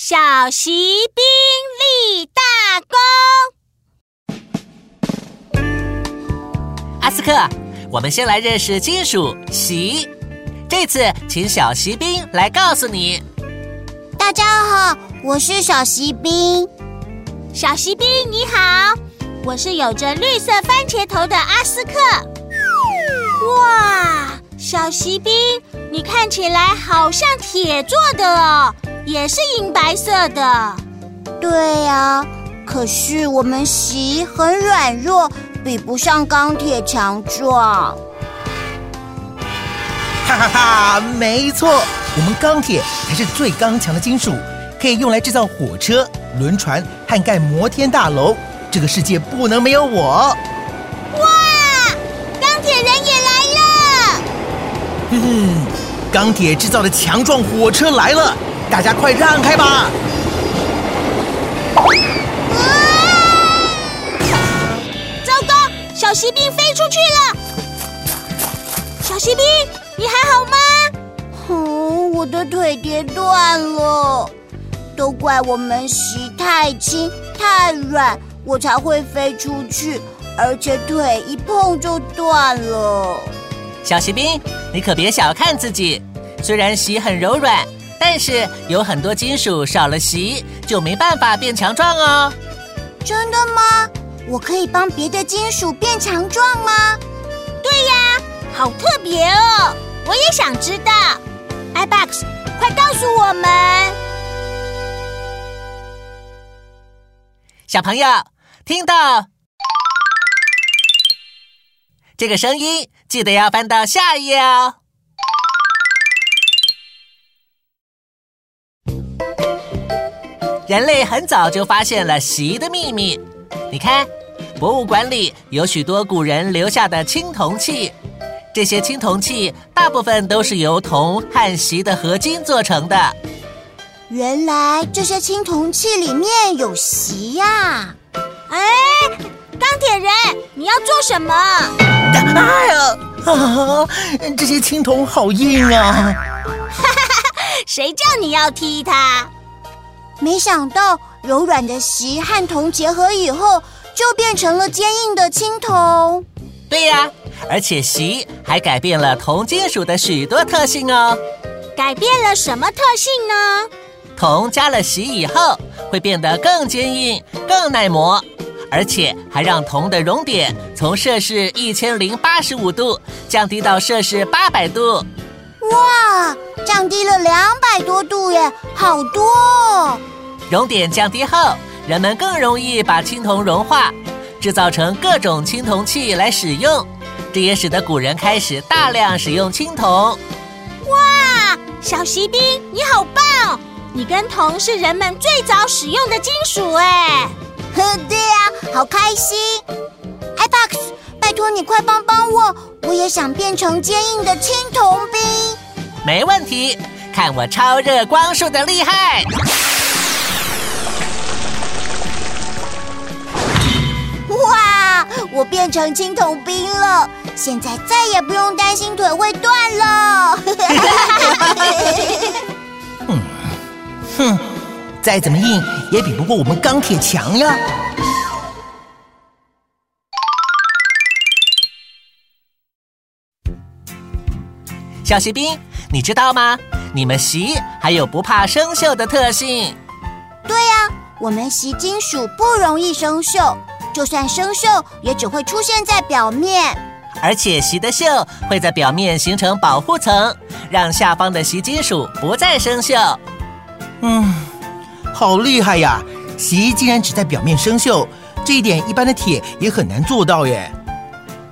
小锡兵立大功。阿斯克，我们先来认识金属锡。这次请小锡兵来告诉你。大家好，我是小锡兵。小锡兵你好，我是有着绿色番茄头的阿斯克。哇，小锡兵，你看起来好像铁做的哦。也是银白色的，对呀。可是我们锡很软弱，比不上钢铁强壮。哈哈哈，没错，我们钢铁才是最刚强的金属，可以用来制造火车、轮船和盖摩天大楼。这个世界不能没有我。哼哼，钢铁制造的强壮火车来了。大家快让开吧！糟糕，小锡兵飞出去了。小锡兵，你还好吗？哦，我的腿跌断了。都怪我们锡太轻太软，我才会飞出去，而且腿一碰就断了。小锡兵，你可别小看自己，虽然锡很柔软。但是有很多金属少了锡就没办法变强壮哦。真的吗？我可以帮别的金属变强壮吗？对呀，好特别哦！我也想知道。iBox，快告诉我们！小朋友听到这个声音，记得要翻到下一页哦。人类很早就发现了锡的秘密。你看，博物馆里有许多古人留下的青铜器，这些青铜器大部分都是由铜和锡的合金做成的。原来这些青铜器里面有锡呀！哎，钢铁人，你要做什么？哎呀，啊，这些青铜好硬啊！谁叫你要踢它？没想到柔软的锡和铜结合以后，就变成了坚硬的青铜。对呀，而且锡还改变了铜金属的许多特性哦。改变了什么特性呢？铜加了锡以后，会变得更坚硬、更耐磨，而且还让铜的熔点从摄氏一千零八十五度降低到摄氏八百度。哇，降低了两百多度耶，好多！熔点降低后，人们更容易把青铜融化，制造成各种青铜器来使用。这也使得古人开始大量使用青铜。哇，小锡兵，你好棒！你跟铜是人们最早使用的金属哎。呵，对呀，好开心。iBox，拜托你快帮帮我，我也想变成坚硬的青铜兵。没问题，看我超热光束的厉害！哇，我变成青铜兵了，现在再也不用担心腿会断了。嗯，哼，再怎么硬也比不过我们钢铁强呀。小锡兵。你知道吗？你们锡还有不怕生锈的特性。对呀，我们锡金属不容易生锈，就算生锈，也只会出现在表面。而且锡的锈会在表面形成保护层，让下方的锡金属不再生锈。嗯，好厉害呀！锡竟然只在表面生锈，这一点一般的铁也很难做到耶。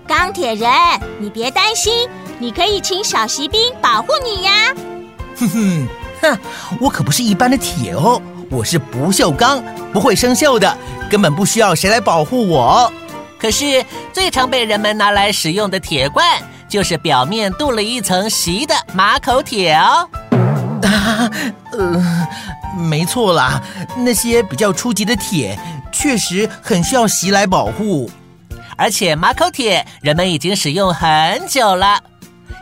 钢铁人，你别担心。你可以请小锡兵保护你呀！哼哼，哼，我可不是一般的铁哦，我是不锈钢，不会生锈的，根本不需要谁来保护我。可是最常被人们拿来使用的铁罐，就是表面镀了一层锡的马口铁哦。啊，呃，没错啦，那些比较初级的铁，确实很需要锡来保护。而且马口铁，人们已经使用很久了。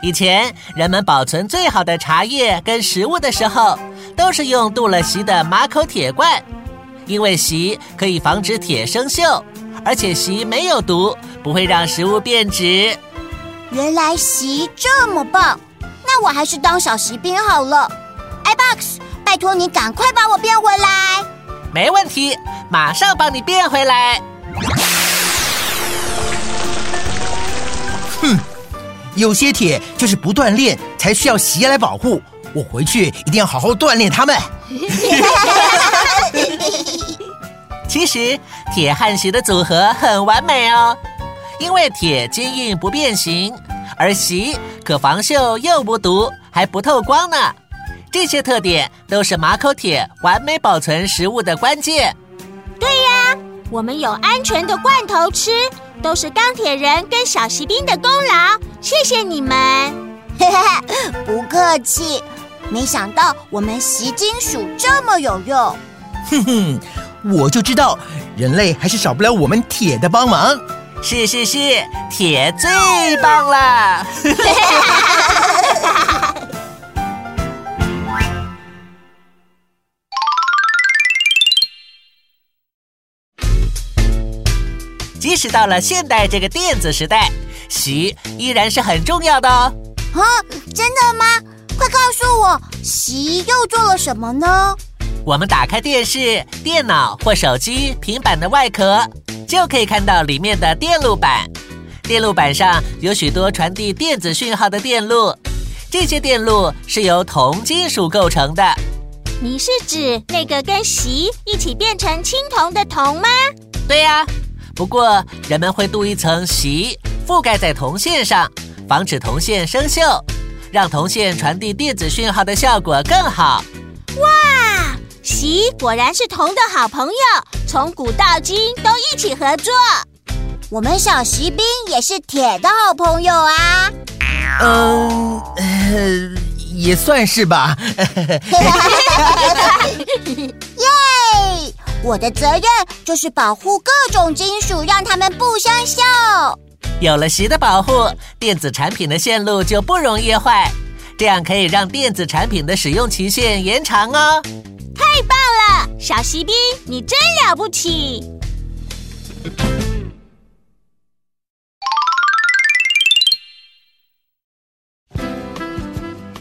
以前人们保存最好的茶叶跟食物的时候，都是用镀了锡的马口铁罐，因为锡可以防止铁生锈，而且锡没有毒，不会让食物变质。原来锡这么棒，那我还是当小锡兵好了。iBox，拜托你赶快把我变回来。没问题，马上帮你变回来。哼，有些铁就是不锻炼才需要锡来保护。我回去一定要好好锻炼它们。其实铁和锡的组合很完美哦，因为铁坚硬不变形，而锡可防锈又不毒，还不透光呢。这些特点都是马口铁完美保存食物的关键。对呀，我们有安全的罐头吃，都是钢铁人跟小锡兵的功劳。谢谢你们，不客气。没想到我们吸金属这么有用。哼哼，我就知道人类还是少不了我们铁的帮忙。是是是，铁最棒了。即使到了现代这个电子时代，锡依然是很重要的哦。啊，真的吗？快告诉我，锡又做了什么呢？我们打开电视、电脑或手机、平板的外壳，就可以看到里面的电路板。电路板上有许多传递电子讯号的电路，这些电路是由铜金属构成的。你是指那个跟锡一起变成青铜的铜吗？对呀。不过，人们会镀一层锡覆盖在铜线上，防止铜线生锈，让铜线传递电子讯号的效果更好。哇，锡果然是铜的好朋友，从古到今都一起合作。我们小锡兵也是铁的好朋友啊。嗯，也算是吧。耶！我的责任就是保护各种金属，让它们不生锈。有了锡的保护，电子产品的线路就不容易坏，这样可以让电子产品的使用期限延长哦。太棒了，小锡兵，你真了不起！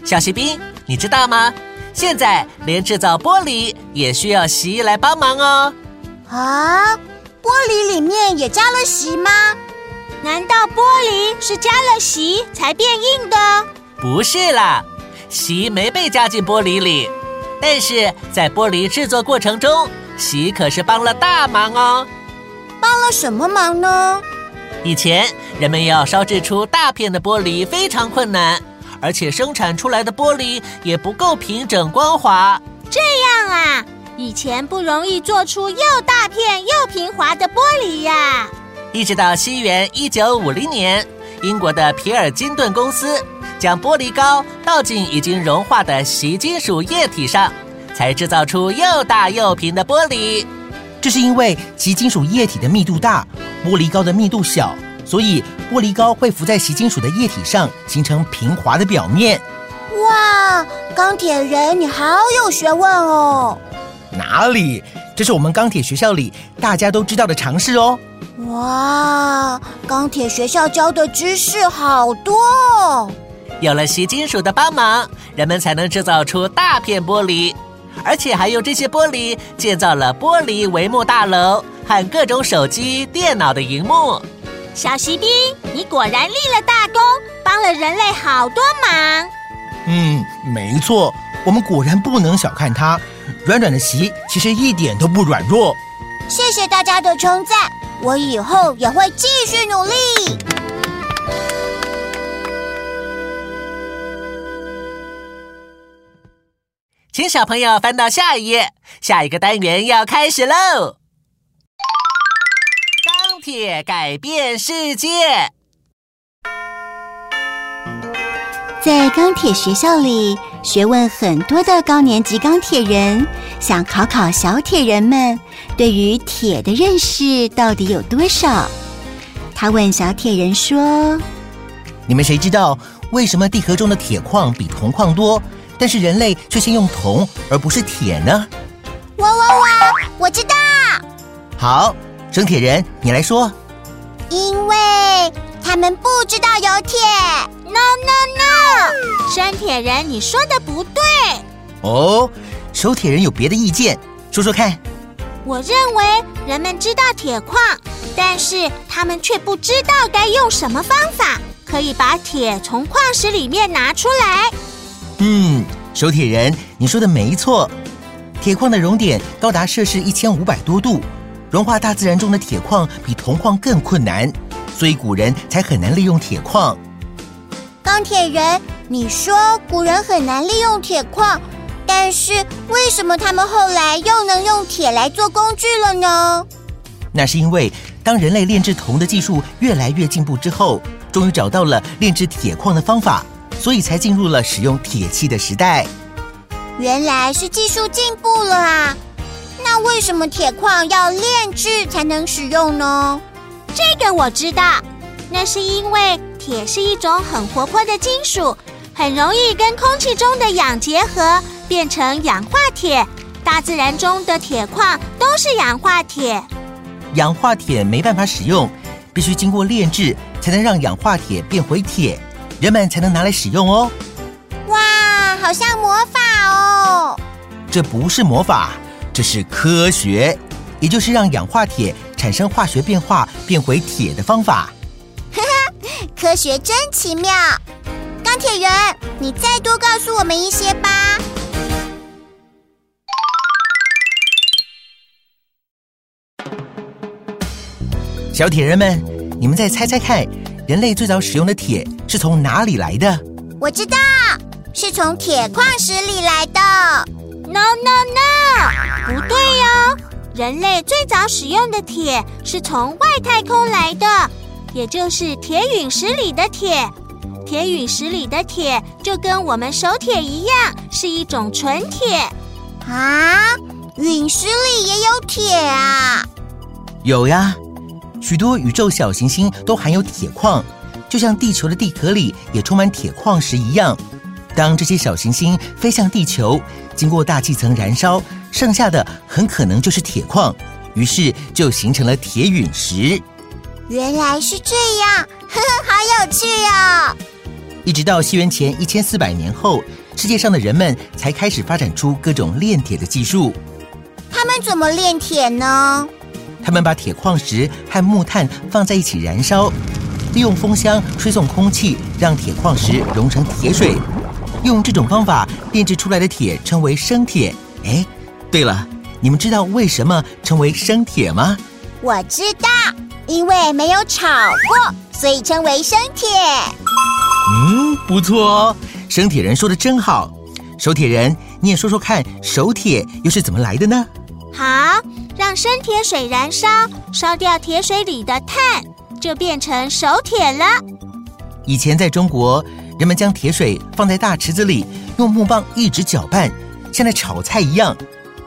小锡兵，你知道吗？现在连制造玻璃也需要锡来帮忙哦。啊，玻璃里面也加了锡吗？难道玻璃是加了锡才变硬的？不是啦，锡没被加进玻璃里，但是在玻璃制作过程中，锡可是帮了大忙哦。帮了什么忙呢？以前人们要烧制出大片的玻璃非常困难。而且生产出来的玻璃也不够平整光滑，这样啊，以前不容易做出又大片又平滑的玻璃呀。一直到西元一九五零年，英国的皮尔金顿公司将玻璃膏倒进已经融化的锡金属液体上，才制造出又大又平的玻璃。这是因为锡金属液体的密度大，玻璃膏的密度小。所以玻璃膏会浮在锡金属的液体上，形成平滑的表面。哇，钢铁人，你好有学问哦！哪里？这是我们钢铁学校里大家都知道的常识哦。哇，钢铁学校教的知识好多哦！有了锡金属的帮忙，人们才能制造出大片玻璃，而且还用这些玻璃建造了玻璃帷幕大楼和各种手机、电脑的荧幕。小锡兵，你果然立了大功，帮了人类好多忙。嗯，没错，我们果然不能小看它。软软的席其实一点都不软弱。谢谢大家的称赞，我以后也会继续努力。请小朋友翻到下一页，下一个单元要开始喽。铁改变世界，在钢铁学校里，学问很多的高年级钢铁人想考考小铁人们，对于铁的认识到底有多少？他问小铁人说：“你们谁知道为什么地壳中的铁矿比铜矿多，但是人类却先用铜而不是铁呢？哇哇哇！我知道，好，生铁人，你来说。因为他们不知道有铁。No no no！生铁人，你说的不对。哦，手铁人有别的意见，说说看。我认为人们知道铁矿，但是他们却不知道该用什么方法可以把铁从矿石里面拿出来。嗯，手铁人，你说的没错。铁矿的熔点高达摄氏一千五百多度，融化大自然中的铁矿比铜矿更困难，所以古人才很难利用铁矿。钢铁人，你说古人很难利用铁矿，但是为什么他们后来又能用铁来做工具了呢？那是因为当人类炼制铜的技术越来越进步之后，终于找到了炼制铁矿的方法，所以才进入了使用铁器的时代。原来是技术进步了啊！那为什么铁矿要炼制才能使用呢？这个我知道，那是因为铁是一种很活泼的金属，很容易跟空气中的氧结合，变成氧化铁。大自然中的铁矿都是氧化铁。氧化铁没办法使用，必须经过炼制才能让氧化铁变回铁，人们才能拿来使用哦。哇，好像魔法哦！这不是魔法，这是科学，也就是让氧化铁产生化学变化变回铁的方法。科学真奇妙。钢铁人，你再多告诉我们一些吧。小铁人们，你们再猜猜看，人类最早使用的铁是从哪里来的？我知道，是从铁矿石里来的。No no no，不对哟！人类最早使用的铁是从外太空来的，也就是铁陨石里的铁。铁陨石里的铁就跟我们手铁一样，是一种纯铁。啊，陨石里也有铁啊！有呀，许多宇宙小行星都含有铁矿，就像地球的地壳里也充满铁矿石一样。当这些小行星飞向地球，经过大气层燃烧，剩下的很可能就是铁矿，于是就形成了铁陨石。原来是这样，呵呵，好有趣哦！一直到西元前一千四百年后，世界上的人们才开始发展出各种炼铁的技术。他们怎么炼铁呢？他们把铁矿石和木炭放在一起燃烧，利用风箱吹送空气，让铁矿石融成铁水。用这种方法炼制出来的铁称为生铁。哎，对了，你们知道为什么称为生铁吗？我知道，因为没有炒过，所以称为生铁。嗯，不错哦，生铁人说的真好。手铁人，你也说说看，手铁又是怎么来的呢？好，让生铁水燃烧，烧掉铁水里的碳，就变成手铁了。以前在中国，人们将铁水放在大池子里，用木棒一直搅拌，像在炒菜一样。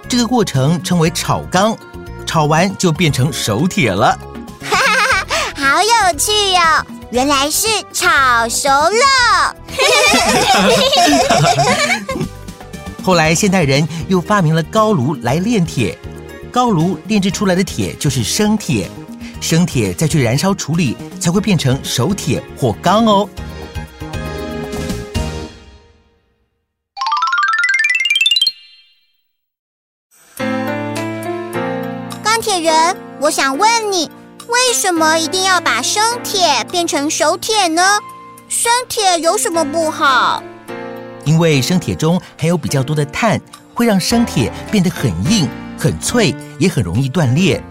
这个过程称为炒缸，炒完就变成熟铁了。哈哈哈好有趣哦！原来是炒熟了。后来现代人又发明了高炉来炼铁，高炉炼制出来的铁就是生铁，生铁再去燃烧处理，才会变成熟铁或钢哦。人，我想问你，为什么一定要把生铁变成熟铁呢？生铁有什么不好？因为生铁中含有比较多的碳，会让生铁变得很硬、很脆，也很容易断裂。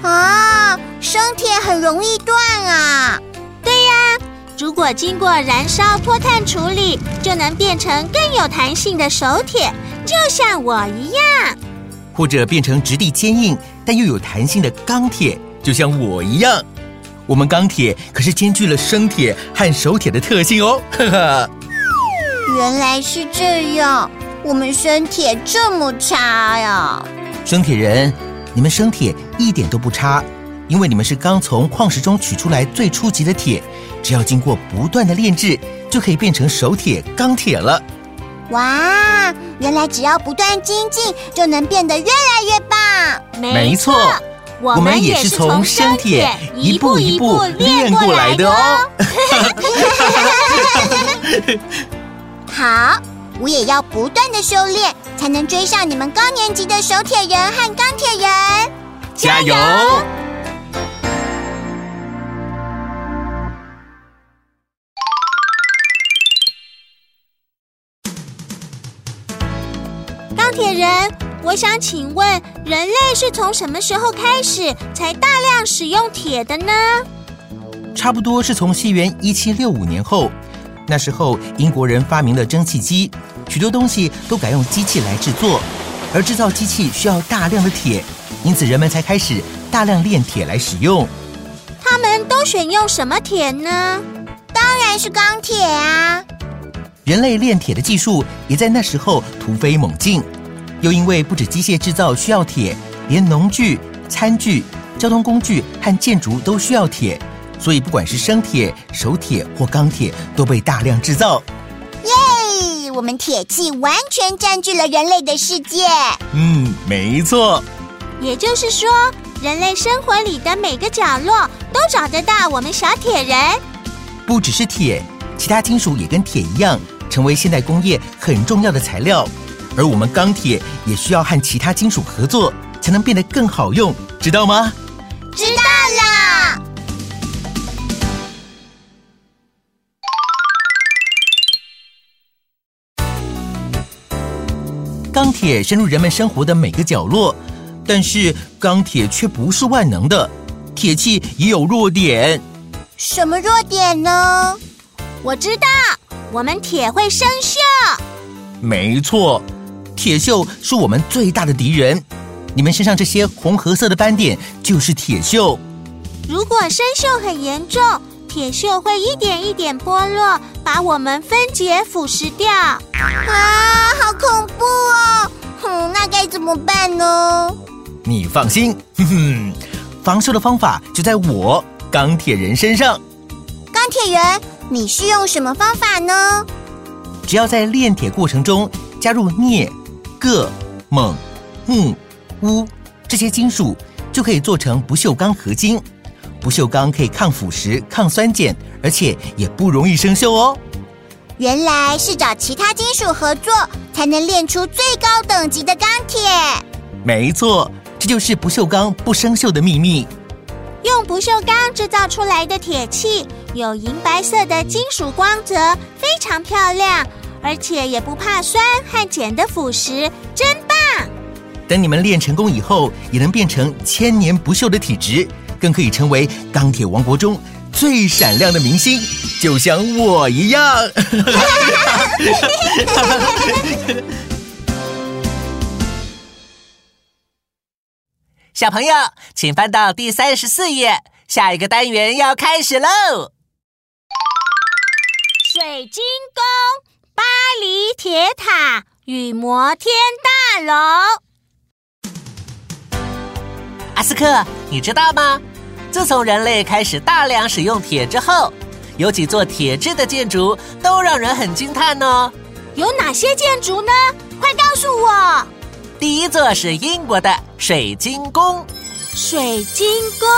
啊，生铁很容易断啊！对呀如果经过燃烧脱碳处理，就能变成更有弹性的熟铁，就像我一样。或者变成质地坚硬但又有弹性的钢铁，就像我一样。我们钢铁可是兼具了生铁和熟铁的特性哦，呵呵。原来是这样，我们生铁这么差呀！生铁人，你们生铁一点都不差，因为你们是刚从矿石中取出来最初级的铁，只要经过不断的炼制，就可以变成熟铁、钢铁了。哇，原来只要不断精进，就能变得越来越棒。没错，我们也是从生铁一步一步练过来的哦。好，我也要不断的修炼，才能追上你们高年级的手铁人和钢铁人。加油！铁人，我想请问，人类是从什么时候开始才大量使用铁的呢？差不多是从西元一七六五年后，那时候英国人发明了蒸汽机，许多东西都改用机器来制作，而制造机器需要大量的铁，因此人们才开始大量炼铁来使用。他们都选用什么铁呢？当然是钢铁啊！人类炼铁的技术也在那时候突飞猛进，又因为不止机械制造需要铁，连农具、餐具、交通工具和建筑都需要铁，所以不管是生铁、熟铁或钢铁，都被大量制造。耶！我们铁器完全占据了人类的世界。嗯，没错。也就是说，人类生活里的每个角落都找得到我们小铁人。不只是铁，其他金属也跟铁一样，成为现代工业很重要的材料。而我们钢铁也需要和其他金属合作，才能变得更好用，知道吗？知道啦。钢铁深入人们生活的每个角落，但是钢铁却不是万能的，铁器也有弱点。什么弱点呢？我知道，我们铁会生锈。没错，铁锈是我们最大的敌人。你们身上这些红褐色的斑点就是铁锈。如果生锈很严重，铁锈会一点一点剥落，把我们分解腐蚀掉。啊，好恐怖哦！哼，那该怎么办呢？你放心，哼哼，防锈的方法就在我钢铁人身上。钢铁人，你是用什么方法呢？只要在炼铁过程中加入镍、铬、锰、钼、钨这些金属，就可以做成不锈钢合金。不锈钢可以抗腐蚀、抗酸碱，而且也不容易生锈哦。原来是找其他金属合作，才能炼出最高等级的钢铁。没错，这就是不锈钢不生锈的秘密。用不锈钢制造出来的铁器有银白色的金属光泽，非常漂亮，而且也不怕酸和碱的腐蚀，真棒！等你们练成功以后，也能变成千年不锈的体质，更可以成为钢铁王国中最闪亮的明星，就像我一样。小朋友，请翻到第三十四页，下一个单元要开始喽！水晶宫、巴黎铁塔与摩天大楼。阿斯克，你知道吗？自从人类开始大量使用铁之后，有几座铁制的建筑都让人很惊叹哦。有哪些建筑呢？快告诉我！第一座是英国的水晶宫。水晶宫，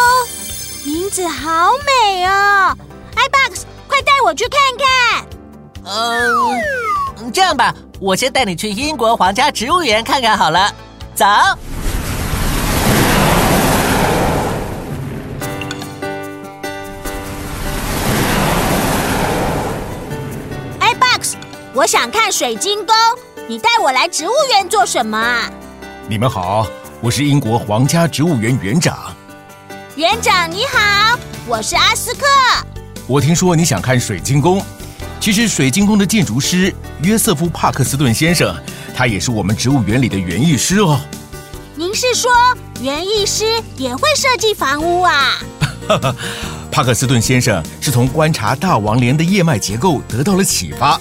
名字好美哦！iBox，快带我去看看。嗯，这样吧，我先带你去英国皇家植物园看看好了。走。iBox，我想看水晶宫，你带我来植物园做什么啊？你们好，我是英国皇家植物园园长。园长你好，我是阿斯克。我听说你想看水晶宫，其实水晶宫的建筑师约瑟夫·帕克斯顿先生，他也是我们植物园里的园艺师哦。您是说园艺师也会设计房屋啊？帕克斯顿先生是从观察大王莲的叶脉结构得到了启发，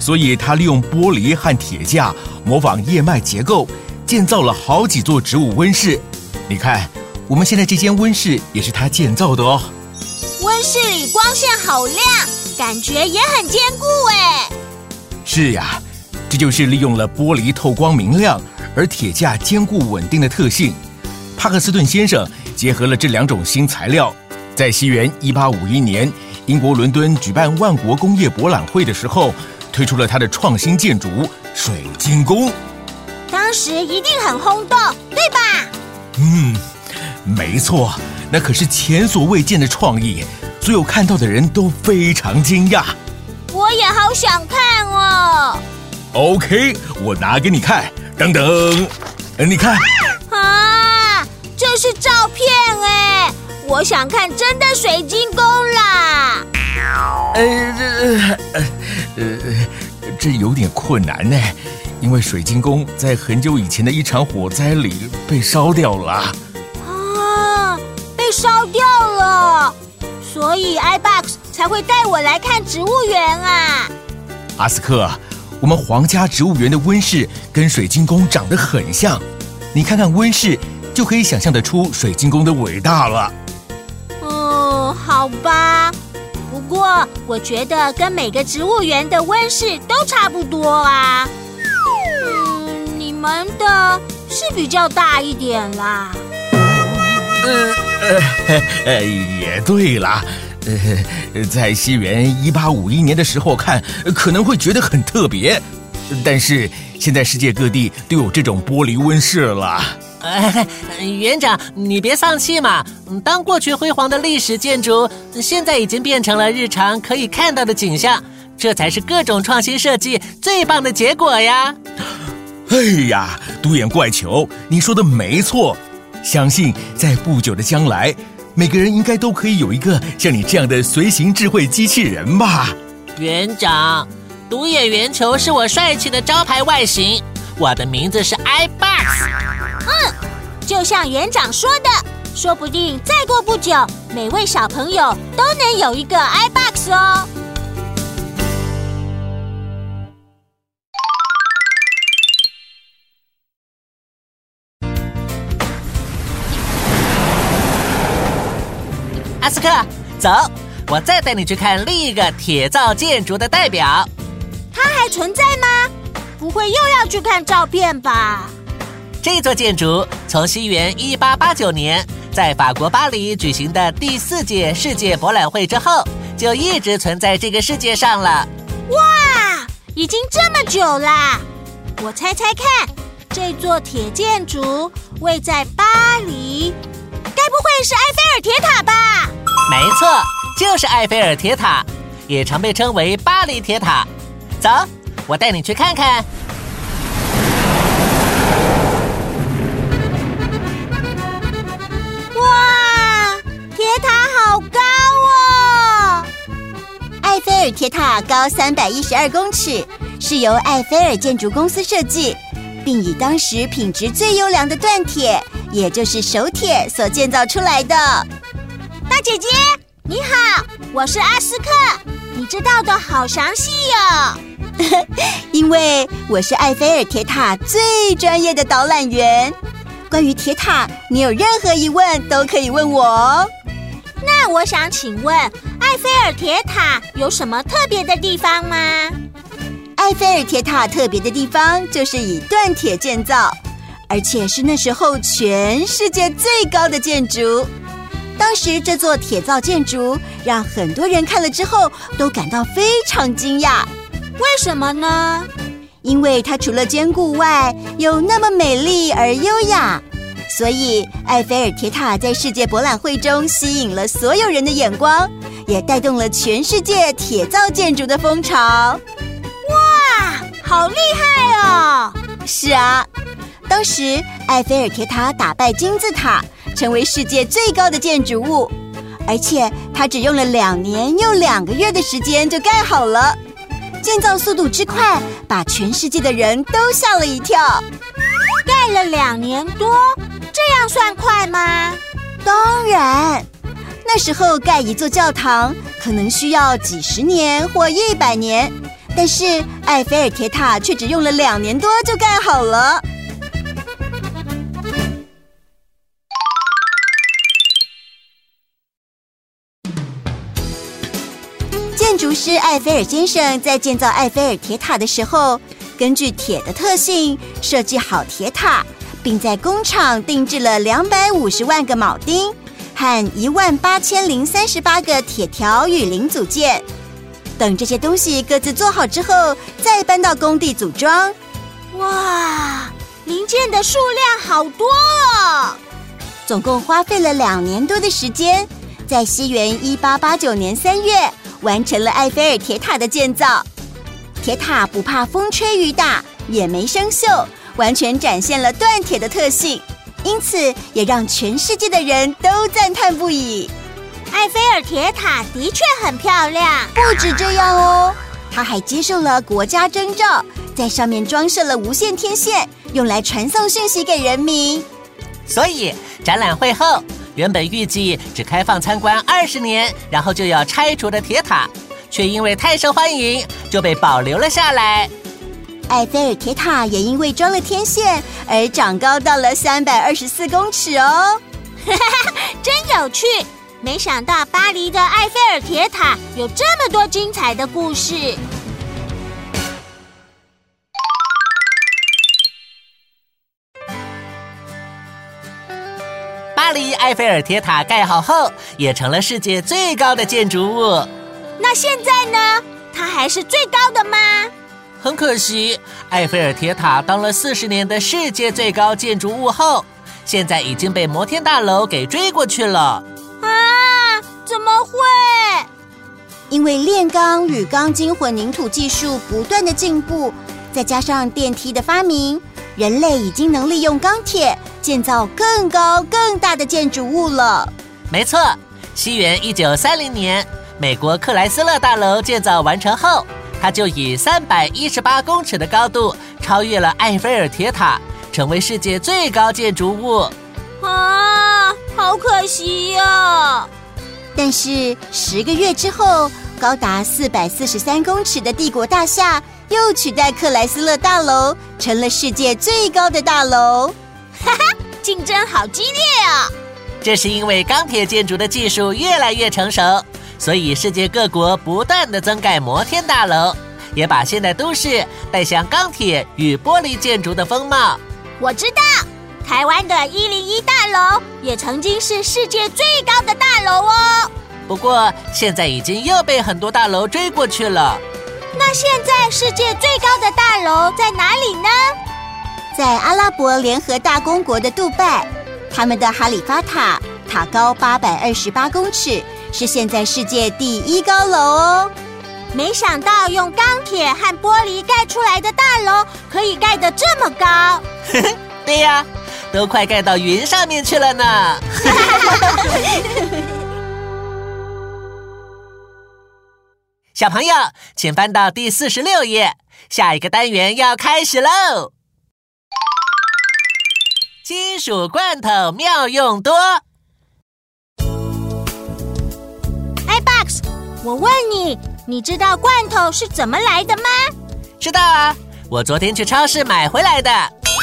所以他利用玻璃和铁架模仿叶脉结构，建造了好几座植物温室。你看，我们现在这间温室也是他建造的哦。温室里光线好亮，感觉也很坚固哎。是呀，这就是利用了玻璃透光明亮，而铁架坚固稳定的特性。帕克斯顿先生结合了这两种新材料，在西元一八五一年，英国伦敦举办万国工业博览会的时候，推出了他的创新建筑——水晶宫。当时一定很轰动，对吧？嗯，没错，那可是前所未见的创意，所有看到的人都非常惊讶。我也好想看哦。OK，我拿给你看。等等，你看。啊，这是照片哎，我想看真的水晶宫啦。呃，呃，呃，这有点困难呢。因为水晶宫在很久以前的一场火灾里被烧掉了啊，被烧掉了，所以 iBox 才会带我来看植物园啊。阿斯克，我们皇家植物园的温室跟水晶宫长得很像，你看看温室就可以想象得出水晶宫的伟大了。哦，好吧，不过我觉得跟每个植物园的温室都差不多啊。嗯你们的是比较大一点啦。呃呃，也对啦。呃，在西元一八五一年的时候看，可能会觉得很特别，但是现在世界各地都有这种玻璃温室了。园长，你别丧气嘛。当过去辉煌的历史建筑，现在已经变成了日常可以看到的景象，这才是各种创新设计最棒的结果呀。哎呀，独眼怪球，你说的没错。相信在不久的将来，每个人应该都可以有一个像你这样的随行智慧机器人吧。园长，独眼圆球是我帅气的招牌外形。我的名字是 iBox。嗯，就像园长说的，说不定再过不久，每位小朋友都能有一个 iBox 哦。阿斯克，走，我再带你去看另一个铁造建筑的代表。它还存在吗？不会又要去看照片吧？这座建筑从西元一八八九年在法国巴黎举行的第四届世界博览会之后，就一直存在这个世界上了。哇，已经这么久啦！我猜猜看，这座铁建筑位在巴黎。该不会是埃菲尔铁塔吧？没错，就是埃菲尔铁塔，也常被称为巴黎铁塔。走，我带你去看看。哇，铁塔好高哦！埃菲尔铁塔高三百一十二公尺，是由埃菲尔建筑公司设计，并以当时品质最优良的锻铁。也就是熟铁所建造出来的。大姐姐，你好，我是阿斯克，你知道的好详细哟。因为我是埃菲尔铁塔最专业的导览员。关于铁塔，你有任何疑问都可以问我哦。那我想请问，埃菲尔铁塔有什么特别的地方吗？埃菲尔铁塔特别的地方就是以锻铁建造。而且是那时候全世界最高的建筑。当时这座铁造建筑让很多人看了之后都感到非常惊讶。为什么呢？因为它除了坚固外，又那么美丽而优雅，所以埃菲尔铁塔在世界博览会中吸引了所有人的眼光，也带动了全世界铁造建筑的风潮。哇，好厉害哦！是啊。当时，埃菲尔铁塔打败金字塔，成为世界最高的建筑物，而且它只用了两年又两个月的时间就盖好了。建造速度之快，把全世界的人都吓了一跳。盖了两年多，这样算快吗？当然，那时候盖一座教堂可能需要几十年或一百年，但是埃菲尔铁塔却只用了两年多就盖好了。建筑师埃菲尔先生在建造埃菲尔铁塔的时候，根据铁的特性设计好铁塔，并在工厂定制了两百五十万个铆钉和一万八千零三十八个铁条与零组件。等这些东西各自做好之后，再搬到工地组装。哇，零件的数量好多哦！总共花费了两年多的时间，在西元一八八九年三月完成了埃菲尔铁塔的建造。铁塔不怕风吹雨打，也没生锈，完全展现了锻铁的特性，因此也让全世界的人都赞叹不已。埃菲尔铁塔的确很漂亮，不止这样哦，它还接受了国家征召，在上面装设了无线天线，用来传送讯息给人民。所以展览会后，原本预计只开放参观二十年，然后就要拆除的铁塔，却因为太受欢迎，就被保留了下来。埃菲尔铁塔也因为装了天线而长高到了三百二十四公尺哦，真有趣！没想到巴黎的埃菲尔铁塔有这么多精彩的故事。巴黎埃菲尔铁塔盖好后，也成了世界最高的建筑物。那现在呢？它还是最高的吗？很可惜，埃菲尔铁塔当了四十年的世界最高建筑物后，现在已经被摩天大楼给追过去了。啊？怎么会？因为炼钢与钢筋混凝土技术不断的进步，再加上电梯的发明，人类已经能利用钢铁建造更高更大的建筑物了。没错，西元一九三零年，美国克莱斯勒大楼建造完成后，它就以三百一十八公尺的高度超越了埃菲尔铁塔，成为世界最高建筑物。啊，好可惜呀！但是十个月之后，高达四百四十三公尺的帝国大厦又取代克莱斯勒大楼，成了世界最高的大楼。哈哈，竞争好激烈啊！这是因为钢铁建筑的技术越来越成熟，所以世界各国不断的增盖摩天大楼，也把现代都市带向钢铁与玻璃建筑的风貌。我知道，台湾的一零一大楼也曾经是世界最高的大楼哦。不过现在已经又被很多大楼追过去了。那现在世界最高的大楼在哪里呢？在阿拉伯联合大公国的杜拜，他们的哈里发塔塔高八百二十八公尺，是现在世界第一高楼哦。没想到用钢铁和玻璃盖出来的大楼可以盖得这么高。对呀，都快盖到云上面去了呢。小朋友，请翻到第四十六页，下一个单元要开始喽。金属罐头妙用多。iBox，我问你，你知道罐头是怎么来的吗？知道啊，我昨天去超市买回来的。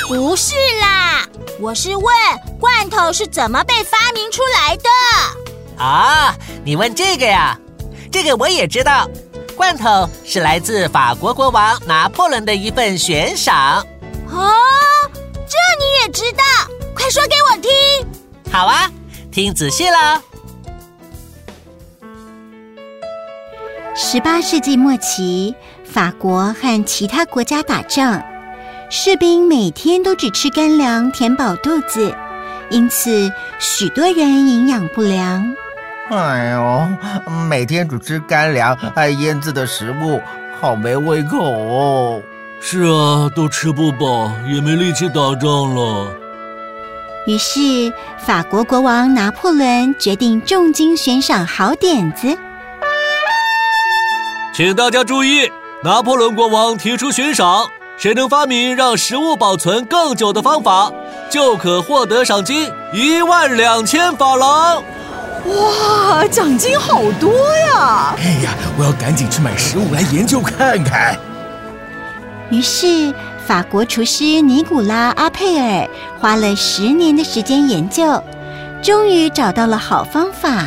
不是啦，我是问罐头是怎么被发明出来的。啊，你问这个呀？这个我也知道，罐头是来自法国国王拿破仑的一份悬赏。哦，这你也知道？快说给我听。好啊，听仔细了。十八世纪末期，法国和其他国家打仗，士兵每天都只吃干粮填饱肚子，因此许多人营养不良。哎呦，每天只吃干粮还腌制的食物，好没胃口哦。是啊，都吃不饱，也没力气打仗了。于是，法国国王拿破仑决定重金悬赏好点子。请大家注意，拿破仑国王提出悬赏，谁能发明让食物保存更久的方法，就可获得赏金一万两千法郎。哇，奖金好多呀！哎呀，我要赶紧去买食物来研究看看。于是，法国厨师尼古拉·阿佩尔花了十年的时间研究，终于找到了好方法。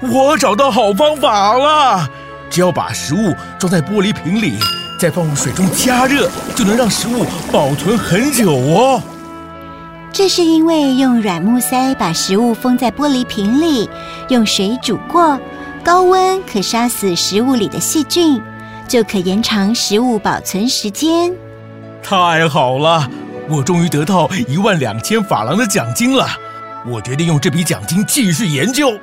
我找到好方法了，只要把食物装在玻璃瓶里，再放入水中加热，就能让食物保存很久哦。这是因为用软木塞把食物封在玻璃瓶里，用水煮过，高温可杀死食物里的细菌，就可延长食物保存时间。太好了，我终于得到一万两千法郎的奖金了。我决定用这笔奖金继续研究。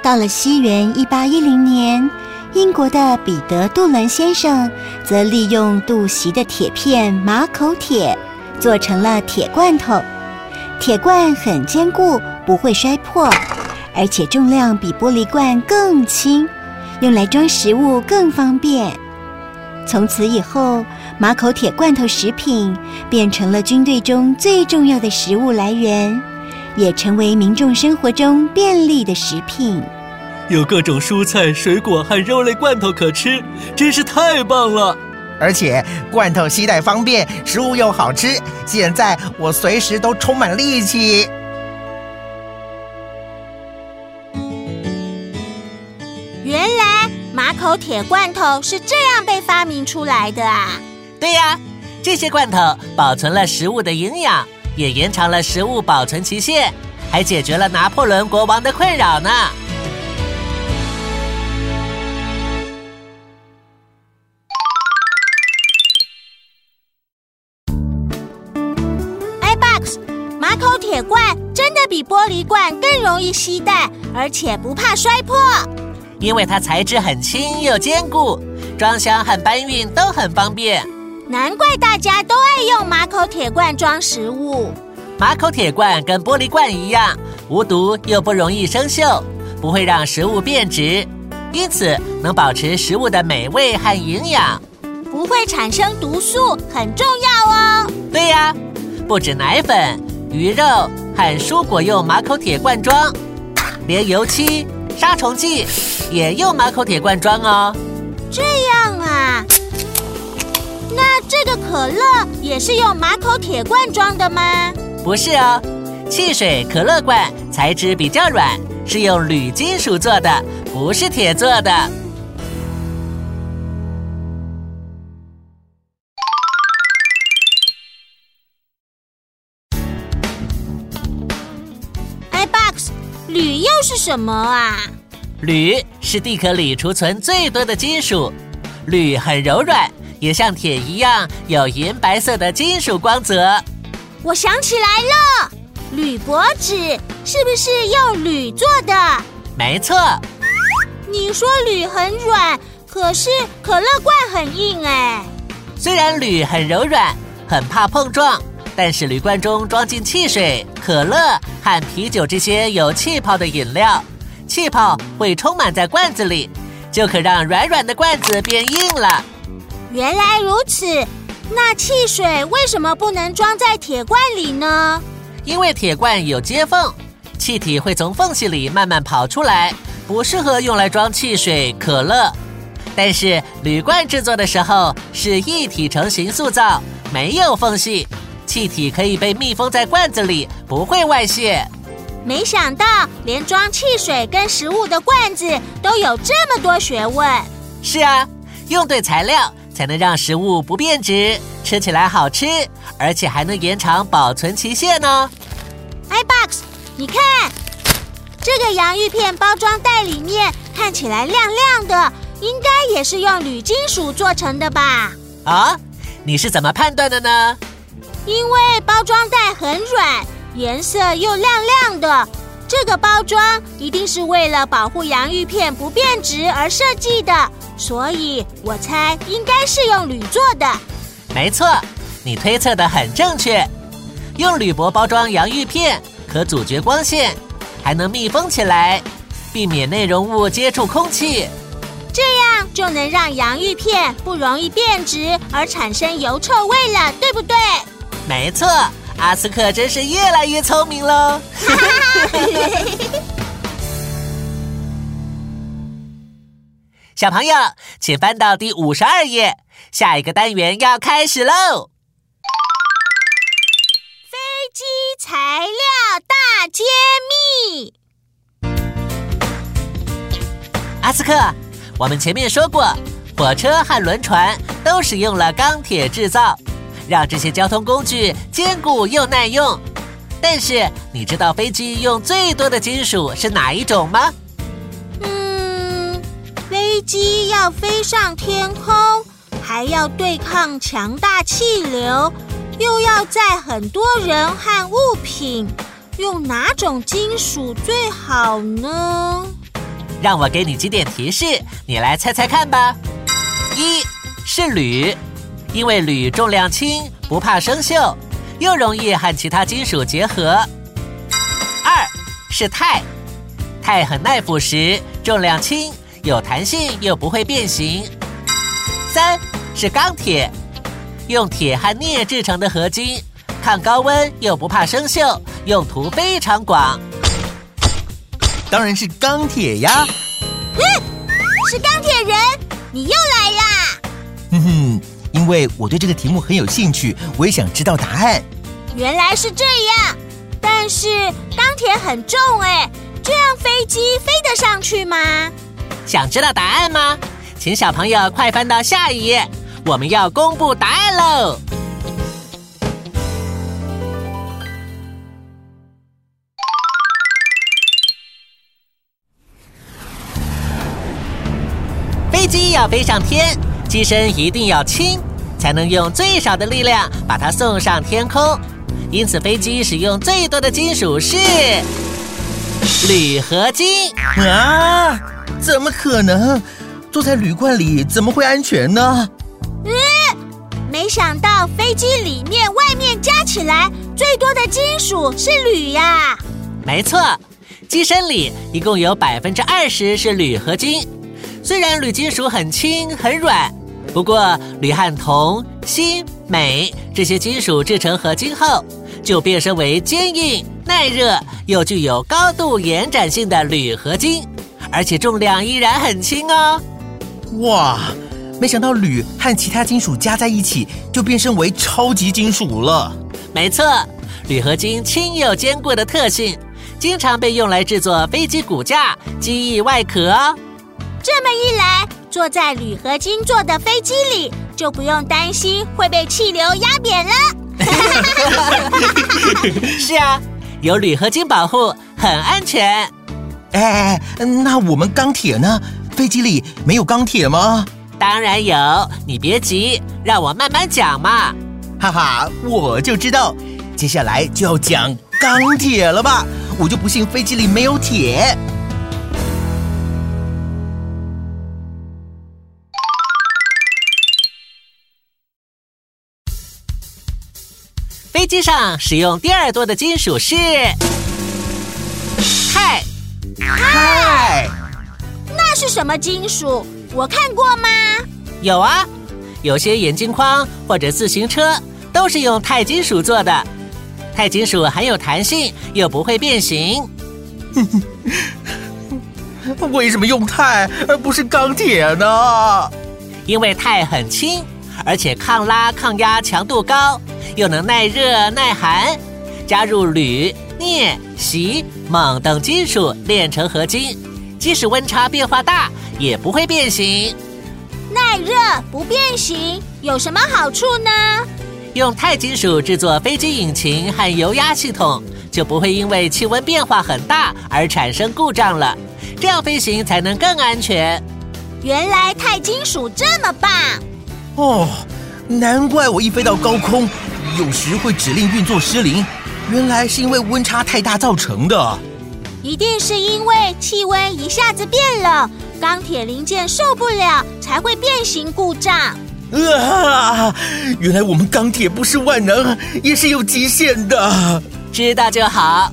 到了西元一八一零年，英国的彼得·杜伦先生则利用镀锡的铁片马口铁，做成了铁罐头。铁罐很坚固，不会摔破，而且重量比玻璃罐更轻，用来装食物更方便。从此以后，马口铁罐头食品变成了军队中最重要的食物来源，也成为民众生活中便利的食品。有各种蔬菜、水果和肉类罐头可吃，真是太棒了！而且罐头携带方便，食物又好吃。现在我随时都充满力气。原来马口铁罐头是这样被发明出来的啊！对呀，这些罐头保存了食物的营养，也延长了食物保存期限，还解决了拿破仑国王的困扰呢。马口铁罐真的比玻璃罐更容易携带，而且不怕摔破。因为它材质很轻又坚固，装箱和搬运都很方便。难怪大家都爱用马口铁罐装食物。马口铁罐跟玻璃罐一样，无毒又不容易生锈，不会让食物变质，因此能保持食物的美味和营养，不会产生毒素，很重要哦。对呀，不止奶粉、鱼肉和蔬果用马口铁罐装，连油漆、杀虫剂也用马口铁罐装哦。这样啊？那这个可乐也是用马口铁罐装的吗？不是哦，汽水可乐罐材质比较软，是用铝金属做的，不是铁做的。又是什么啊？铝是地壳里储存最多的金属，铝很柔软，也像铁一样有银白色的金属光泽。我想起来了，铝箔纸是不是用铝做的？没错。你说铝很软，可是可乐罐很硬哎。虽然铝很柔软，很怕碰撞，但是铝罐中装进汽水、可乐和啤酒这些有气泡的饮料，气泡会充满在罐子里，就可让软软的罐子变硬了。原来如此。那汽水为什么不能装在铁罐里呢？因为铁罐有接缝，气体会从缝隙里慢慢跑出来，不适合用来装汽水、可乐。但是铝罐制作的时候是一体成型塑造，没有缝隙，气体可以被密封在罐子里，不会外泄。没想到连装汽水跟食物的罐子都有这么多学问。是啊，用对材料。才能让食物不变质，吃起来好吃，而且还能延长保存期限呢。iBox，你看，这个洋芋片包装袋里面看起来亮亮的，应该也是用铝金属做成的吧？啊，你是怎么判断的呢？因为包装袋很软，颜色又亮亮的，这个包装一定是为了保护洋芋片不变质而设计的。所以我猜应该是用铝做的。没错，你推测的很正确。用铝箔包装洋芋片，可阻绝光线，还能密封起来，避免内容物接触空气，这样就能让洋芋片不容易变质而产生油臭味了，对不对？没错，阿斯克真是越来越聪明喽。小朋友，请翻到第五十二页，下一个单元要开始喽！飞机材料大揭秘。阿斯克，我们前面说过，火车和轮船都使用了钢铁制造，让这些交通工具坚固又耐用。但是，你知道飞机用最多的金属是哪一种吗？嗯，飞机要飞上天空，还要对抗强大气流，又要载很多人和物品，用哪种金属最好呢？让我给你几点提示，你来猜猜看吧。一是铝，因为铝重量轻，不怕生锈。又容易和其他金属结合。二是钛，钛很耐腐蚀，重量轻，有弹性又不会变形。三是钢铁，用铁和镍制成的合金，抗高温又不怕生锈，用途非常广。当然是钢铁呀！嗯，是钢铁人，你又来啦！哼哼。因为我对这个题目很有兴趣，我也想知道答案。原来是这样，但是钢铁很重哎，这样飞机飞得上去吗？想知道答案吗？请小朋友快翻到下一页，我们要公布答案喽！飞机要飞上天。机身一定要轻，才能用最少的力量把它送上天空。因此，飞机使用最多的金属是铝合金啊！怎么可能？坐在铝罐里怎么会安全呢？嗯，没想到飞机里面、外面加起来最多的金属是铝呀！没错，机身里一共有百分之二十是铝合金。虽然铝金属很轻很软。不过，铝和铜、锌、镁这些金属制成合金后，就变身为坚硬、耐热又具有高度延展性的铝合金，而且重量依然很轻哦。哇，没想到铝和其他金属加在一起就变身为超级金属了。没错，铝合金轻又坚固的特性，经常被用来制作飞机骨架、机翼外壳哦。这么一来。坐在铝合金做的飞机里，就不用担心会被气流压扁了。是啊，有铝合金保护，很安全。哎，那我们钢铁呢？飞机里没有钢铁吗？当然有，你别急，让我慢慢讲嘛。哈哈，我就知道，接下来就要讲钢铁了吧？我就不信飞机里没有铁。飞机上使用第二多的金属是钛。钛，那是什么金属？我看过吗？有啊，有些眼镜框或者自行车都是用钛金属做的。钛金属很有弹性，又不会变形。为什么用钛而不是钢铁呢？因为钛很轻，而且抗拉、抗压强度高。又能耐热耐寒，加入铝、镍、锡、锰等金属炼成合金，即使温差变化大也不会变形。耐热不变形有什么好处呢？用钛金属制作飞机引擎和油压系统，就不会因为气温变化很大而产生故障了，这样飞行才能更安全。原来钛金属这么棒哦，难怪我一飞到高空。有时会指令运作失灵，原来是因为温差太大造成的。一定是因为气温一下子变冷，钢铁零件受不了，才会变形故障。啊！原来我们钢铁不是万能，也是有极限的。知道就好，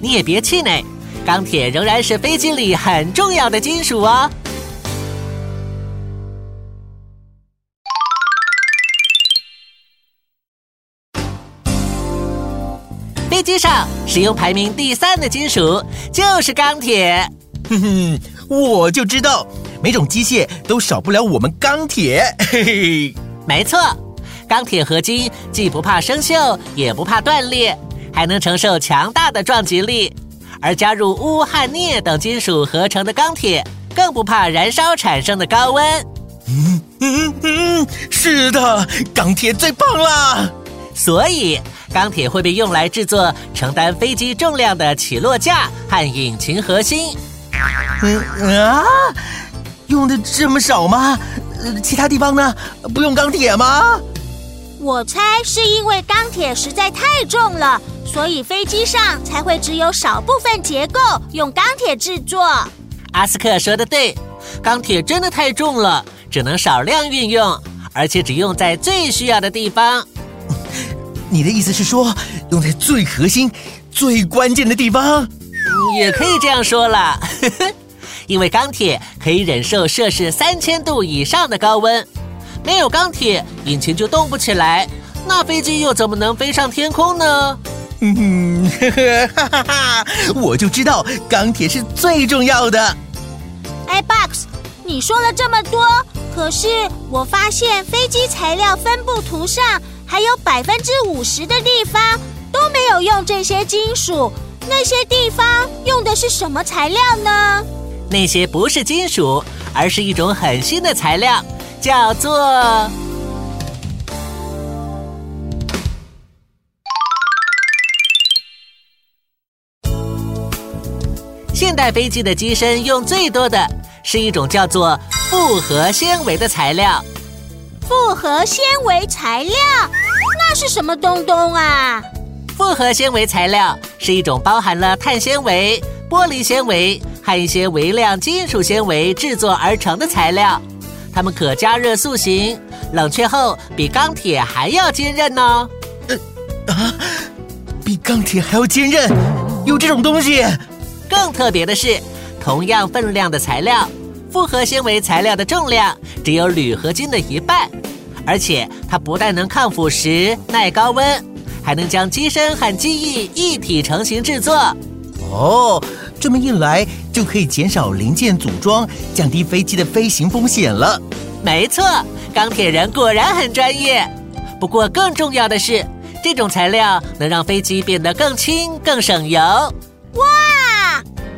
你也别气馁，钢铁仍然是飞机里很重要的金属哦。机上使用排名第三的金属就是钢铁。哼哼，我就知道，每种机械都少不了我们钢铁。嘿嘿，没错，钢铁合金既不怕生锈，也不怕断裂，还能承受强大的撞击力。而加入钨焊镍等金属合成的钢铁，更不怕燃烧产生的高温。嗯嗯嗯，是的，钢铁最棒了。所以，钢铁会被用来制作承担飞机重量的起落架和引擎核心。嗯啊，用的这么少吗？呃，其他地方呢？不用钢铁吗？我猜是因为钢铁实在太重了，所以飞机上才会只有少部分结构用钢铁制作。阿斯克说的对，钢铁真的太重了，只能少量运用，而且只用在最需要的地方。你的意思是说，用在最核心、最关键的地方？也可以这样说了，因为钢铁可以忍受摄氏三千度以上的高温，没有钢铁，引擎就动不起来，那飞机又怎么能飞上天空呢？嗯，哈哈哈！我就知道钢铁是最重要的。哎，Box，你说了这么多，可是我发现飞机材料分布图上还有百分之五十的地方都没有用这些金属。那些地方用的是什么材料呢？那些不是金属，而是一种很新的材料，叫做……现代飞机的机身用最多的是一种叫做复合纤维的材料。复合纤维材料，那是什么东东啊？复合纤维材料是一种包含了碳纤维、玻璃纤维和一些微量金属纤维制作而成的材料。它们可加热塑形，冷却后比钢铁还要坚韧呢。呃啊，比钢铁还要坚韧？有这种东西？更特别的是，同样分量的材料，复合纤维材料的重量只有铝合金的一半，而且它不但能抗腐蚀、耐高温。还能将机身和机翼一体成型制作。哦，这么一来就可以减少零件组装，降低飞机的飞行风险了。没错，钢铁人果然很专业。不过更重要的是，这种材料能让飞机变得更轻、更省油。哇，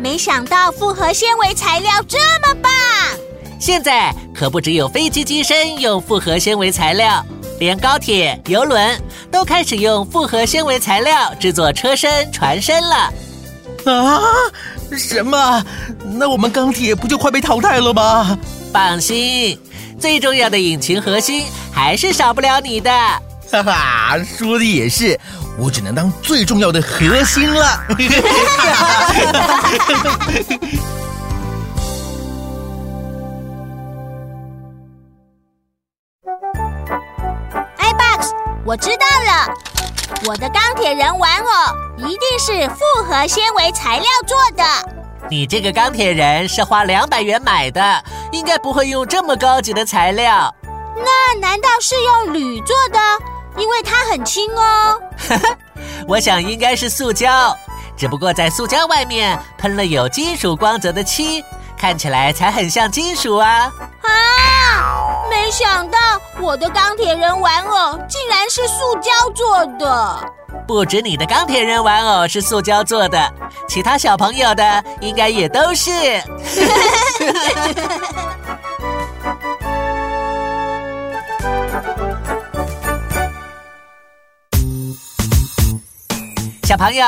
没想到复合纤维材料这么棒！现在可不只有飞机机身用复合纤维材料。连高铁、游轮都开始用复合纤维材料制作车身、船身了。啊？什么？那我们钢铁不就快被淘汰了吗？放心，最重要的引擎核心还是少不了你的。哈哈，说的也是，我只能当最重要的核心了。iBox，我知道了，我的钢铁人玩偶一定是复合纤维材料做的。你这个钢铁人是花两百元买的，应该不会用这么高级的材料。那难道是用铝做的？因为它很轻哦。我想应该是塑胶，只不过在塑胶外面喷了有金属光泽的漆，看起来才很像金属啊。啊！没想到我的钢铁人玩偶竟然是塑胶做的。不止你的钢铁人玩偶是塑胶做的，其他小朋友的应该也都是。小朋友，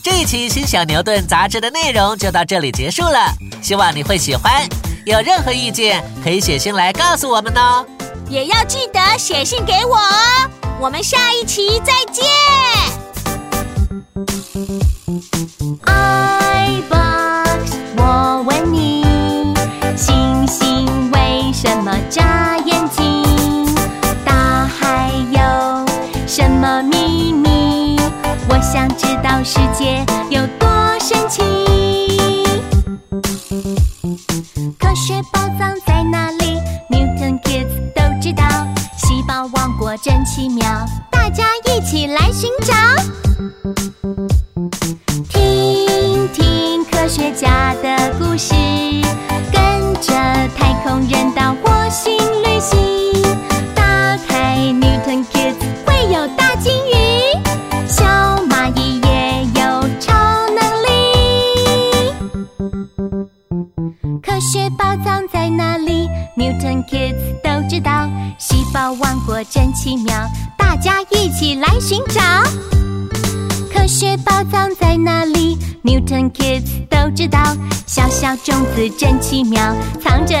这一期《新小牛顿》杂志的内容就到这里结束了，希望你会喜欢。有任何意见，可以写信来告诉我们哦。也要记得写信给我哦。我们下一期再见。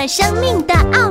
生命的奥。